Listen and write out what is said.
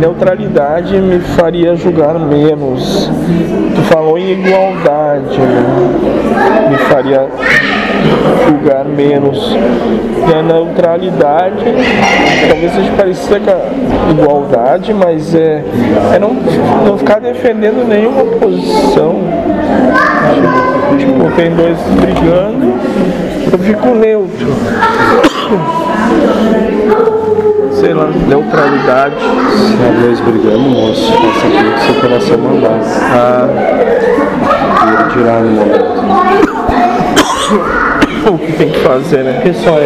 neutralidade me faria julgar menos. Tu falou em igualdade, né? me faria julgar menos. E a neutralidade talvez seja parecida com a igualdade, mas é, é não, não ficar defendendo nenhuma posição. Tipo, tem dois brigando, eu fico neutro. Lá, neutralidade. Se dois brigando, moço, faça aquilo que seu coração mandar. Ah, Tira tirar no momento. o que tem que fazer, né? Pessoal,